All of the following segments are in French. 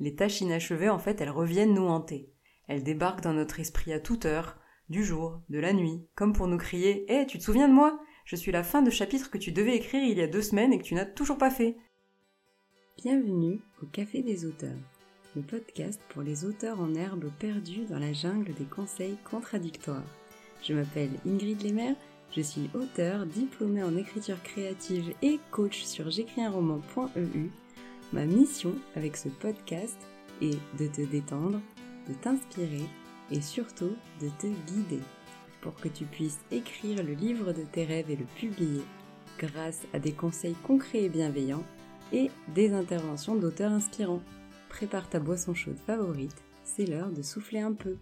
Les tâches inachevées, en fait, elles reviennent nous hanter. Elles débarquent dans notre esprit à toute heure, du jour, de la nuit, comme pour nous crier Hé, tu te souviens de moi? Je suis la fin de chapitre que tu devais écrire il y a deux semaines et que tu n'as toujours pas fait. Bienvenue au Café des auteurs, le podcast pour les auteurs en herbe perdus dans la jungle des conseils contradictoires. Je m'appelle Ingrid Lemaire, je suis auteur, diplômée en écriture créative et coach sur j'écrisunroman.eu. Ma mission avec ce podcast est de te détendre, de t'inspirer et surtout de te guider pour que tu puisses écrire le livre de tes rêves et le publier grâce à des conseils concrets et bienveillants et des interventions d'auteurs inspirants. Prépare ta boisson chaude favorite, c'est l'heure de souffler un peu.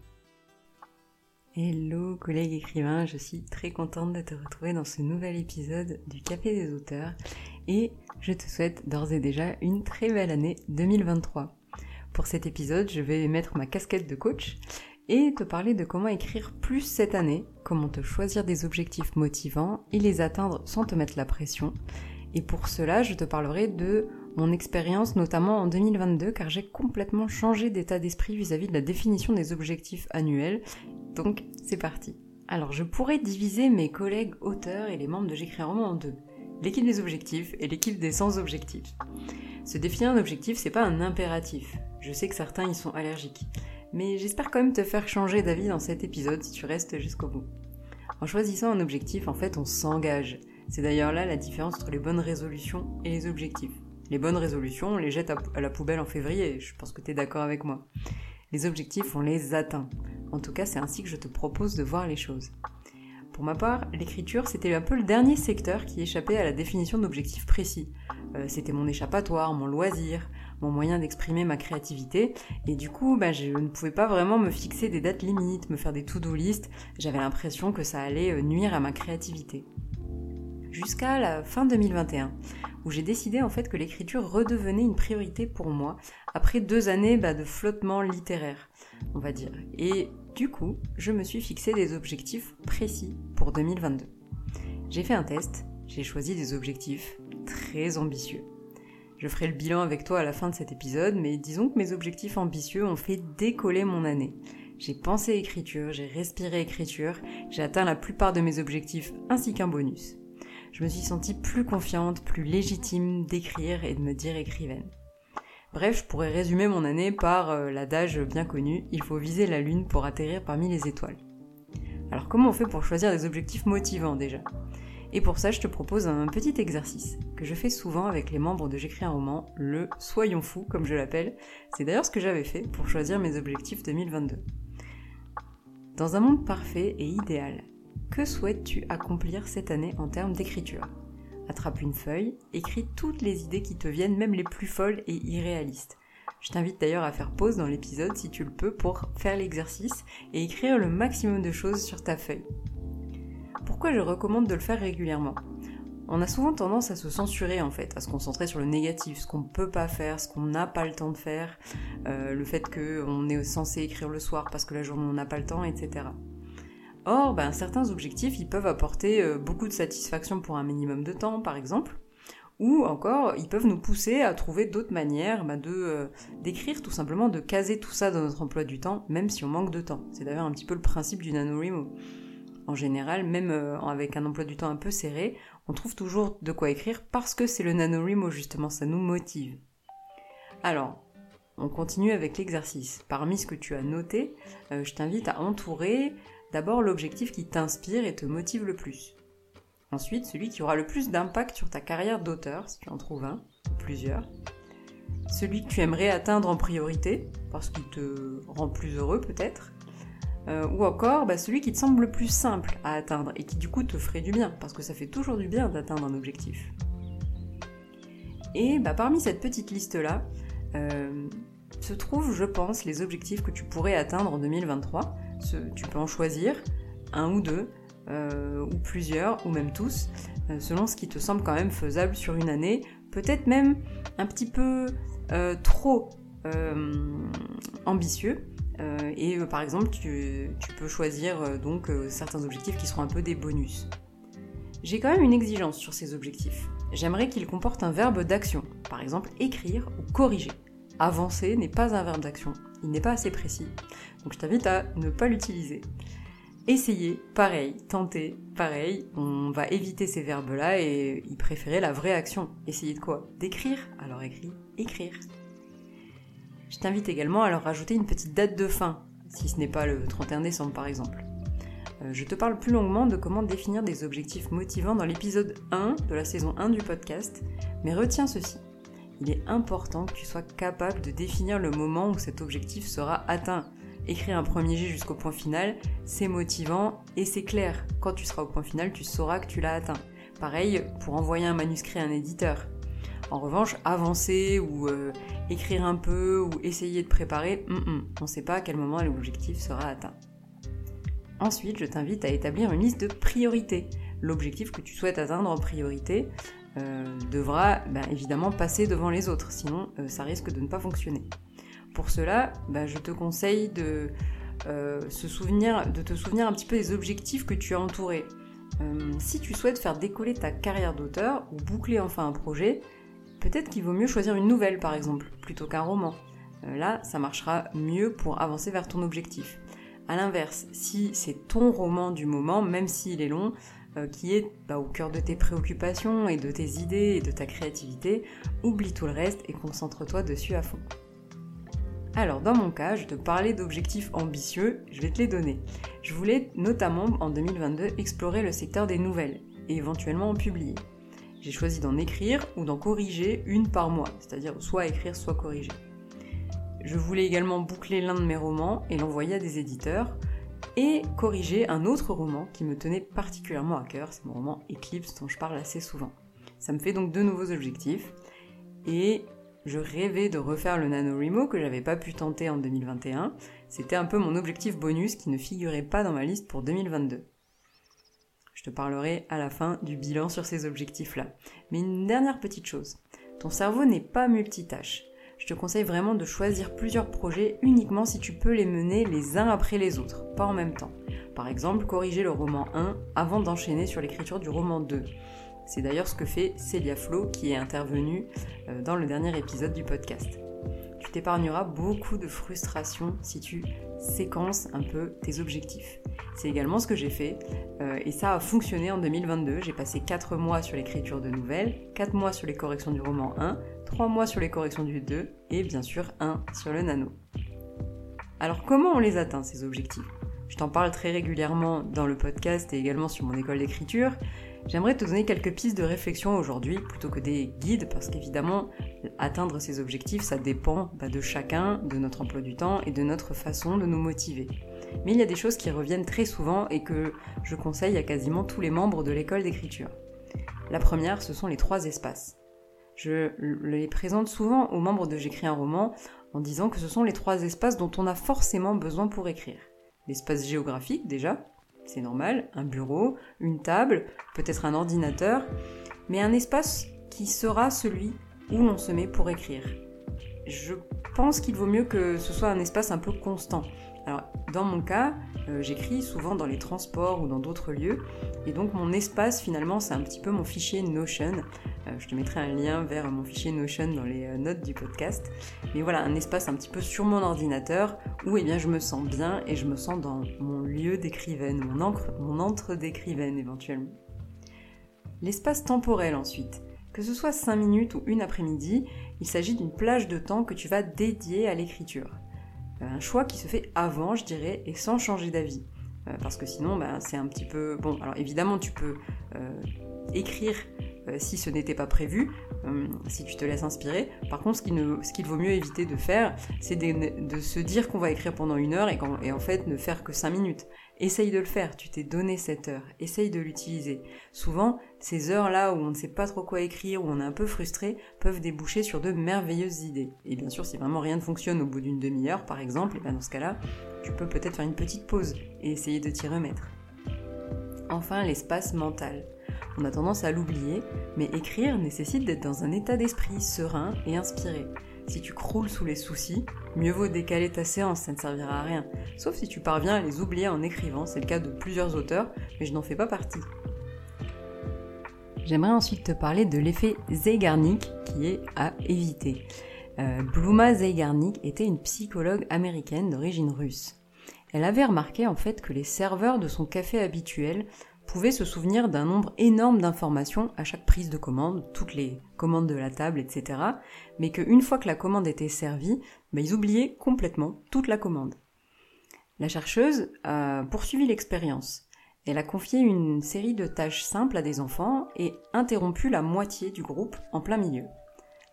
Hello collègues écrivains, je suis très contente de te retrouver dans ce nouvel épisode du Café des auteurs et je te souhaite d'ores et déjà une très belle année 2023. Pour cet épisode, je vais mettre ma casquette de coach et te parler de comment écrire plus cette année, comment te choisir des objectifs motivants et les atteindre sans te mettre la pression. Et pour cela, je te parlerai de mon expérience notamment en 2022 car j'ai complètement changé d'état d'esprit vis-à-vis de la définition des objectifs annuels donc, c'est parti. Alors, je pourrais diviser mes collègues auteurs et les membres de J'écris roman en deux. L'équipe des objectifs et l'équipe des sans objectifs. Se définir un objectif, c'est pas un impératif. Je sais que certains y sont allergiques. Mais j'espère quand même te faire changer d'avis dans cet épisode si tu restes jusqu'au bout. En choisissant un objectif, en fait, on s'engage. C'est d'ailleurs là la différence entre les bonnes résolutions et les objectifs. Les bonnes résolutions, on les jette à la poubelle en février, je pense que tu es d'accord avec moi. Les objectifs, on les atteint. En tout cas, c'est ainsi que je te propose de voir les choses. Pour ma part, l'écriture, c'était un peu le dernier secteur qui échappait à la définition d'objectifs précis. Euh, c'était mon échappatoire, mon loisir, mon moyen d'exprimer ma créativité, et du coup, bah, je ne pouvais pas vraiment me fixer des dates limites, me faire des to-do list, j'avais l'impression que ça allait euh, nuire à ma créativité. Jusqu'à la fin 2021, où j'ai décidé en fait que l'écriture redevenait une priorité pour moi, après deux années bah, de flottement littéraire on va dire. Et du coup, je me suis fixé des objectifs précis pour 2022. J'ai fait un test, j'ai choisi des objectifs très ambitieux. Je ferai le bilan avec toi à la fin de cet épisode, mais disons que mes objectifs ambitieux ont fait décoller mon année. J'ai pensé écriture, j'ai respiré écriture, j'ai atteint la plupart de mes objectifs ainsi qu'un bonus. Je me suis sentie plus confiante, plus légitime d'écrire et de me dire écrivaine. Bref, je pourrais résumer mon année par euh, l'adage bien connu, il faut viser la lune pour atterrir parmi les étoiles. Alors comment on fait pour choisir des objectifs motivants déjà? Et pour ça, je te propose un petit exercice que je fais souvent avec les membres de J'écris un roman, le Soyons fous comme je l'appelle. C'est d'ailleurs ce que j'avais fait pour choisir mes objectifs 2022. Dans un monde parfait et idéal, que souhaites-tu accomplir cette année en termes d'écriture? Attrape une feuille, écris toutes les idées qui te viennent, même les plus folles et irréalistes. Je t'invite d'ailleurs à faire pause dans l'épisode si tu le peux pour faire l'exercice et écrire le maximum de choses sur ta feuille. Pourquoi je recommande de le faire régulièrement? On a souvent tendance à se censurer en fait, à se concentrer sur le négatif, ce qu'on ne peut pas faire, ce qu'on n'a pas le temps de faire, euh, le fait qu'on est censé écrire le soir parce que la journée on n'a pas le temps, etc. Or, ben, certains objectifs, ils peuvent apporter euh, beaucoup de satisfaction pour un minimum de temps, par exemple, ou encore, ils peuvent nous pousser à trouver d'autres manières ben, de euh, d'écrire, tout simplement, de caser tout ça dans notre emploi du temps, même si on manque de temps. C'est d'ailleurs un petit peu le principe du NaNoWriMo. En général, même euh, avec un emploi du temps un peu serré, on trouve toujours de quoi écrire parce que c'est le NaNoWriMo, justement, ça nous motive. Alors, on continue avec l'exercice. Parmi ce que tu as noté, je t'invite à entourer D'abord l'objectif qui t'inspire et te motive le plus. Ensuite, celui qui aura le plus d'impact sur ta carrière d'auteur, si tu en trouves un, plusieurs. Celui que tu aimerais atteindre en priorité, parce qu'il te rend plus heureux peut-être. Euh, ou encore bah, celui qui te semble le plus simple à atteindre et qui du coup te ferait du bien, parce que ça fait toujours du bien d'atteindre un objectif. Et bah, parmi cette petite liste-là, euh, se trouvent, je pense, les objectifs que tu pourrais atteindre en 2023 tu peux en choisir un ou deux, euh, ou plusieurs, ou même tous, euh, selon ce qui te semble quand même faisable sur une année, peut-être même un petit peu euh, trop ambitieux. et par exemple, tu, tu peux choisir donc certains objectifs qui seront un peu des bonus. J'ai quand même une exigence sur ces objectifs. J'aimerais qu'ils comportent un verbe d'action, par exemple écrire ou corriger. avancer n'est pas un verbe d'action, il n'est pas assez précis. Donc je t'invite à ne pas l'utiliser. Essayer, pareil, tenter, pareil, on va éviter ces verbes-là et y préférer la vraie action. Essayer de quoi? D'écrire? Alors écris, écrire. Je t'invite également à leur rajouter une petite date de fin, si ce n'est pas le 31 décembre par exemple. Euh, je te parle plus longuement de comment définir des objectifs motivants dans l'épisode 1 de la saison 1 du podcast, mais retiens ceci. Il est important que tu sois capable de définir le moment où cet objectif sera atteint. Écrire un premier jet jusqu'au point final, c'est motivant et c'est clair. Quand tu seras au point final, tu sauras que tu l'as atteint. Pareil pour envoyer un manuscrit à un éditeur. En revanche, avancer ou euh, écrire un peu ou essayer de préparer, on ne sait pas à quel moment l'objectif sera atteint. Ensuite, je t'invite à établir une liste de priorités. L'objectif que tu souhaites atteindre en priorité devra ben, évidemment passer devant les autres, sinon euh, ça risque de ne pas fonctionner. Pour cela, ben, je te conseille de, euh, se souvenir, de te souvenir un petit peu des objectifs que tu as entourés. si tu souhaites faire décoller ta carrière d'auteur ou boucler enfin un projet, peut-être qu'il vaut mieux choisir une nouvelle par exemple, plutôt qu'un roman. là, ça marchera mieux pour avancer vers ton objectif. A l'inverse, si c'est ton roman du moment, même s'il est long, euh, qui est bah, au cœur de tes préoccupations et de tes idées et de ta créativité, oublie tout le reste et concentre-toi dessus à fond. Alors dans mon cas, je te parlais d'objectifs ambitieux, je vais te les donner. Je voulais notamment en 2022 explorer le secteur des nouvelles et éventuellement en publier. J'ai choisi d'en écrire ou d'en corriger une par mois, c'est-à-dire soit écrire, soit corriger. Je voulais également boucler l'un de mes romans et l'envoyer à des éditeurs, et corriger un autre roman qui me tenait particulièrement à cœur, c'est mon roman Eclipse dont je parle assez souvent. Ça me fait donc deux nouveaux objectifs, et je rêvais de refaire le NaNoWriMo que j'avais pas pu tenter en 2021. C'était un peu mon objectif bonus qui ne figurait pas dans ma liste pour 2022. Je te parlerai à la fin du bilan sur ces objectifs-là. Mais une dernière petite chose. Ton cerveau n'est pas multitâche je te conseille vraiment de choisir plusieurs projets uniquement si tu peux les mener les uns après les autres, pas en même temps. Par exemple, corriger le roman 1 avant d'enchaîner sur l'écriture du roman 2. C'est d'ailleurs ce que fait Célia Flo qui est intervenue euh, dans le dernier épisode du podcast. Tu t'épargneras beaucoup de frustration si tu séquences un peu tes objectifs. C'est également ce que j'ai fait euh, et ça a fonctionné en 2022. J'ai passé 4 mois sur l'écriture de nouvelles, 4 mois sur les corrections du roman 1, 3 mois sur les corrections du 2 et bien sûr 1 sur le nano. Alors comment on les atteint ces objectifs? Je t'en parle très régulièrement dans le podcast et également sur mon école d'écriture. J'aimerais te donner quelques pistes de réflexion aujourd'hui plutôt que des guides parce qu'évidemment atteindre ces objectifs ça dépend bah, de chacun, de notre emploi du temps et de notre façon de nous motiver. Mais il y a des choses qui reviennent très souvent et que je conseille à quasiment tous les membres de l'école d'écriture. La première, ce sont les trois espaces. Je les présente souvent aux membres de J'écris un roman en disant que ce sont les trois espaces dont on a forcément besoin pour écrire. L'espace géographique déjà, c'est normal, un bureau, une table, peut-être un ordinateur, mais un espace qui sera celui où l'on se met pour écrire. Je pense qu'il vaut mieux que ce soit un espace un peu constant. Dans mon cas, euh, j'écris souvent dans les transports ou dans d'autres lieux, et donc mon espace finalement c'est un petit peu mon fichier Notion. Euh, je te mettrai un lien vers mon fichier Notion dans les euh, notes du podcast. Mais voilà, un espace un petit peu sur mon ordinateur où eh bien, je me sens bien et je me sens dans mon lieu d'écrivaine, mon, mon entre d'écrivaine éventuellement. L'espace temporel ensuite. Que ce soit 5 minutes ou une après-midi, il s'agit d'une plage de temps que tu vas dédier à l'écriture. Euh, un choix qui se fait avant, je dirais, et sans changer d'avis. Euh, parce que sinon, ben, c'est un petit peu... Bon, alors évidemment, tu peux euh, écrire si ce n'était pas prévu, si tu te laisses inspirer. Par contre, ce qu'il vaut mieux éviter de faire, c'est de, se dire qu'on va écrire pendant une heure et en fait ne faire que cinq minutes. Essaye de le faire, tu t'es donné cette heure, essaye de l'utiliser. Souvent, ces heures-là où on ne sait pas trop quoi écrire, où on est un peu frustré, peuvent déboucher sur de merveilleuses idées. Et bien sûr, si vraiment rien ne fonctionne au bout d'une demi-heure, par exemple, et bien dans ce cas-là, tu peux peut-être faire une petite pause et essayer de t'y remettre. Enfin, l'espace mental. On a tendance à l'oublier, mais écrire nécessite d'être dans un état d'esprit serein et inspiré. Si tu croules sous les soucis, mieux vaut décaler ta séance, ça ne servira à rien. Sauf si tu parviens à les oublier en écrivant, c'est le cas de plusieurs auteurs, mais je n'en fais pas partie. J'aimerais ensuite te parler de l'effet Zeigarnik qui est à éviter. Euh, Bluma Zeigarnik était une psychologue américaine d'origine russe. Elle avait remarqué en fait que les serveurs de son café habituel pouvaient se souvenir d'un nombre énorme d'informations à chaque prise de commande, toutes les commandes de la table, etc. Mais qu'une fois que la commande était servie, bah, ils oubliaient complètement toute la commande. La chercheuse a poursuivi l'expérience. Elle a confié une série de tâches simples à des enfants et interrompu la moitié du groupe en plein milieu.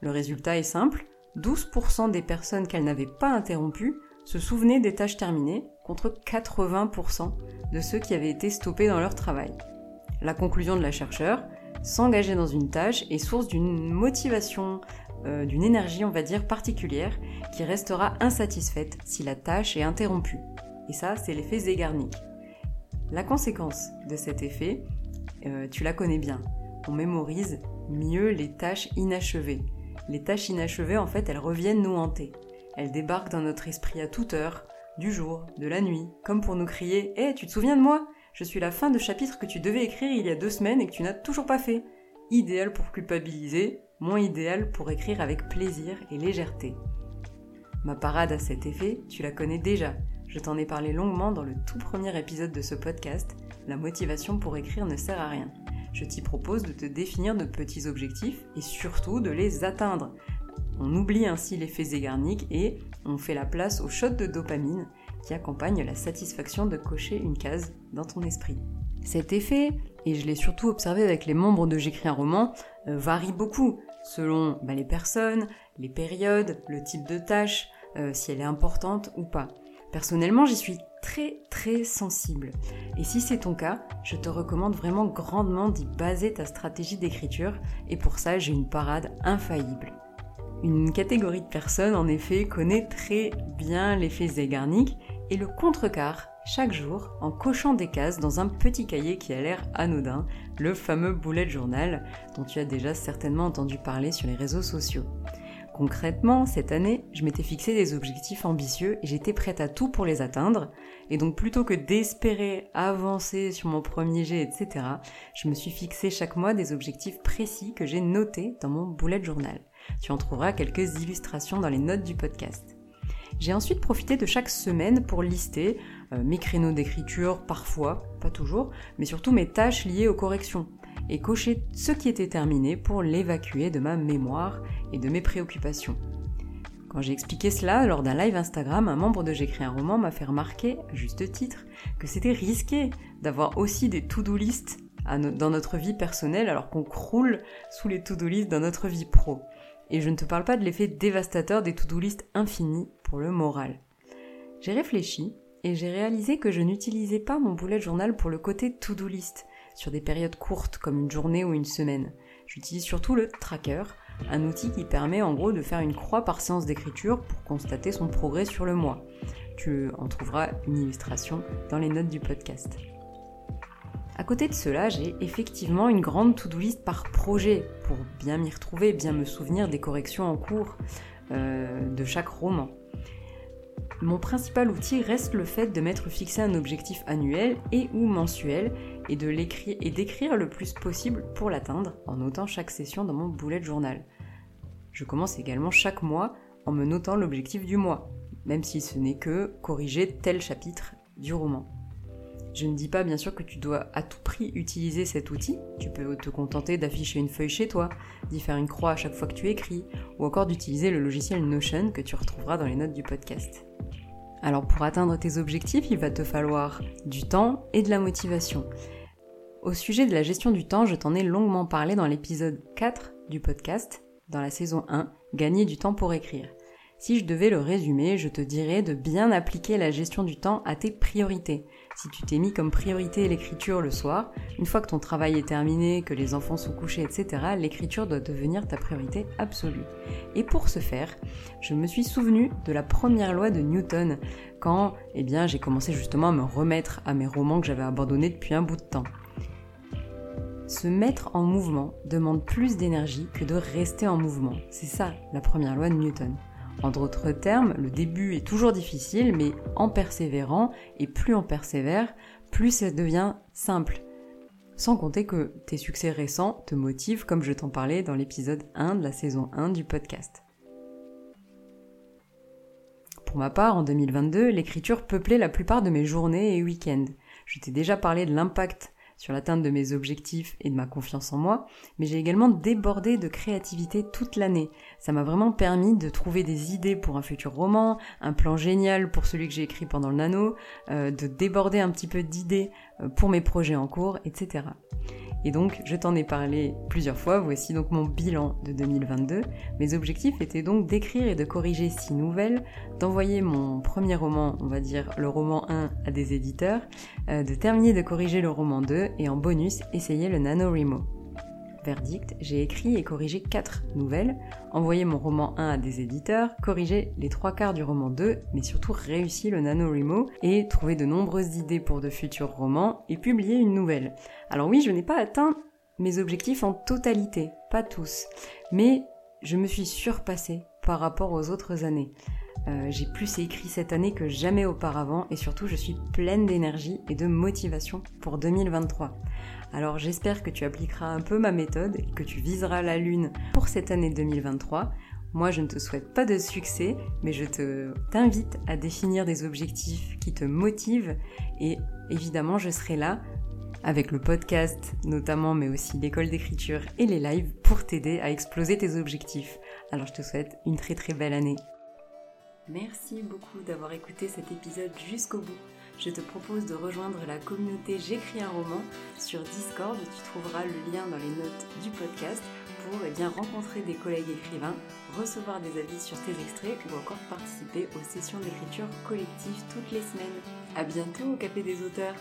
Le résultat est simple, 12% des personnes qu'elle n'avait pas interrompues se souvenaient des tâches terminées contre 80% de ceux qui avaient été stoppés dans leur travail. La conclusion de la chercheure, s'engager dans une tâche est source d'une motivation, euh, d'une énergie, on va dire, particulière qui restera insatisfaite si la tâche est interrompue. Et ça, c'est l'effet Zeigarnik. La conséquence de cet effet, euh, tu la connais bien. On mémorise mieux les tâches inachevées. Les tâches inachevées, en fait, elles reviennent nous hanter. Elles débarquent dans notre esprit à toute heure, du jour, de la nuit, comme pour nous crier Hé, tu te souviens de moi? Je suis la fin de chapitre que tu devais écrire il y a deux semaines et que tu n'as toujours pas fait. Idéal pour culpabiliser, moins idéal pour écrire avec plaisir et légèreté. Ma parade à cet effet, tu la connais déjà. Je t'en ai parlé longuement dans le tout premier épisode de ce podcast. La motivation pour écrire ne sert à rien. Je t'y propose de te définir de petits objectifs et surtout de les atteindre. On oublie ainsi l'effet Zeigarnik et on fait la place au shot de dopamine qui accompagne la satisfaction de cocher une case dans ton esprit. Cet effet, et je l'ai surtout observé avec les membres de J'écris un roman, euh, varie beaucoup selon bah, les personnes, les périodes, le type de tâche, euh, si elle est importante ou pas. Personnellement, j'y suis très très sensible. Et si c'est ton cas, je te recommande vraiment grandement d'y baser ta stratégie d'écriture et pour ça j'ai une parade infaillible. Une catégorie de personnes en effet connaît très bien l'effet Zeigarnik et le contrecarre chaque jour en cochant des cases dans un petit cahier qui a l'air anodin, le fameux bullet journal dont tu as déjà certainement entendu parler sur les réseaux sociaux. Concrètement, cette année, je m'étais fixé des objectifs ambitieux et j'étais prête à tout pour les atteindre. Et donc plutôt que d'espérer avancer sur mon premier jet, etc., je me suis fixé chaque mois des objectifs précis que j'ai notés dans mon bullet journal. Tu en trouveras quelques illustrations dans les notes du podcast. J'ai ensuite profité de chaque semaine pour lister euh, mes créneaux d'écriture, parfois, pas toujours, mais surtout mes tâches liées aux corrections et cocher ce qui était terminé pour l'évacuer de ma mémoire et de mes préoccupations. Quand j'ai expliqué cela lors d'un live Instagram, un membre de J'écris un roman m'a fait remarquer, à juste titre, que c'était risqué d'avoir aussi des to-do list dans notre vie personnelle alors qu'on croule sous les to-do list dans notre vie pro. Et je ne te parle pas de l'effet dévastateur des to-do list infinis pour le moral. J'ai réfléchi et j'ai réalisé que je n'utilisais pas mon bullet journal pour le côté to-do list, sur des périodes courtes comme une journée ou une semaine. J'utilise surtout le tracker, un outil qui permet en gros de faire une croix par séance d'écriture pour constater son progrès sur le mois. Tu en trouveras une illustration dans les notes du podcast. À côté de cela, j'ai effectivement une grande to-do list par projet pour bien m'y retrouver, bien me souvenir des corrections en cours euh, de chaque roman. Mon principal outil reste le fait de m'être fixé un objectif annuel et ou mensuel et de l'écrire et d'écrire le plus possible pour l'atteindre en notant chaque session dans mon bullet journal. Je commence également chaque mois en me notant l'objectif du mois, même si ce n'est que corriger tel chapitre du roman. Je ne dis pas bien sûr que tu dois à tout prix utiliser cet outil, tu peux te contenter d'afficher une feuille chez toi, d'y faire une croix à chaque fois que tu écris, ou encore d'utiliser le logiciel Notion que tu retrouveras dans les notes du podcast. Alors pour atteindre tes objectifs, il va te falloir du temps et de la motivation. Au sujet de la gestion du temps, je t'en ai longuement parlé dans l'épisode 4 du podcast, dans la saison 1, Gagner du temps pour écrire. Si je devais le résumer, je te dirais de bien appliquer la gestion du temps à tes priorités. Si tu t'es mis comme priorité l'écriture le soir, une fois que ton travail est terminé, que les enfants sont couchés, etc., l'écriture doit devenir ta priorité absolue. Et pour ce faire, je me suis souvenu de la première loi de Newton, quand eh bien, j'ai commencé justement à me remettre à mes romans que j'avais abandonnés depuis un bout de temps. Se mettre en mouvement demande plus d'énergie que de rester en mouvement. C'est ça la première loi de Newton. En d'autres termes, le début est toujours difficile, mais en persévérant, et plus on persévère, plus ça devient simple. Sans compter que tes succès récents te motivent, comme je t'en parlais dans l'épisode 1 de la saison 1 du podcast. Pour ma part, en 2022, l'écriture peuplait la plupart de mes journées et week-ends. Je t'ai déjà parlé de l'impact sur l'atteinte de mes objectifs et de ma confiance en moi, mais j'ai également débordé de créativité toute l'année. Ça m'a vraiment permis de trouver des idées pour un futur roman, un plan génial pour celui que j'ai écrit pendant le nano, euh, de déborder un petit peu d'idées euh, pour mes projets en cours, etc. Et donc, je t'en ai parlé plusieurs fois, voici donc mon bilan de 2022. Mes objectifs étaient donc d'écrire et de corriger six nouvelles, d'envoyer mon premier roman, on va dire le roman 1, à des éditeurs, euh, de terminer de corriger le roman 2 et en bonus, essayer le NaNoWriMo. Verdict, j'ai écrit et corrigé 4 nouvelles, envoyé mon roman 1 à des éditeurs, corrigé les trois quarts du roman 2, mais surtout réussi le NaNoWriMo et trouvé de nombreuses idées pour de futurs romans et publié une nouvelle. Alors oui, je n'ai pas atteint mes objectifs en totalité, pas tous, mais je me suis surpassée par rapport aux autres années. Euh, j'ai plus écrit cette année que jamais auparavant et surtout je suis pleine d'énergie et de motivation pour 2023. Alors j'espère que tu appliqueras un peu ma méthode et que tu viseras la lune pour cette année 2023. Moi, je ne te souhaite pas de succès, mais je te t'invite à définir des objectifs qui te motivent et évidemment, je serai là avec le podcast notamment, mais aussi l'école d'écriture et les lives pour t'aider à exploser tes objectifs. Alors je te souhaite une très très belle année. Merci beaucoup d'avoir écouté cet épisode jusqu'au bout je te propose de rejoindre la communauté J'écris un roman sur Discord. Tu trouveras le lien dans les notes du podcast pour eh bien, rencontrer des collègues écrivains, recevoir des avis sur tes extraits ou encore participer aux sessions d'écriture collective toutes les semaines. À bientôt au Café des auteurs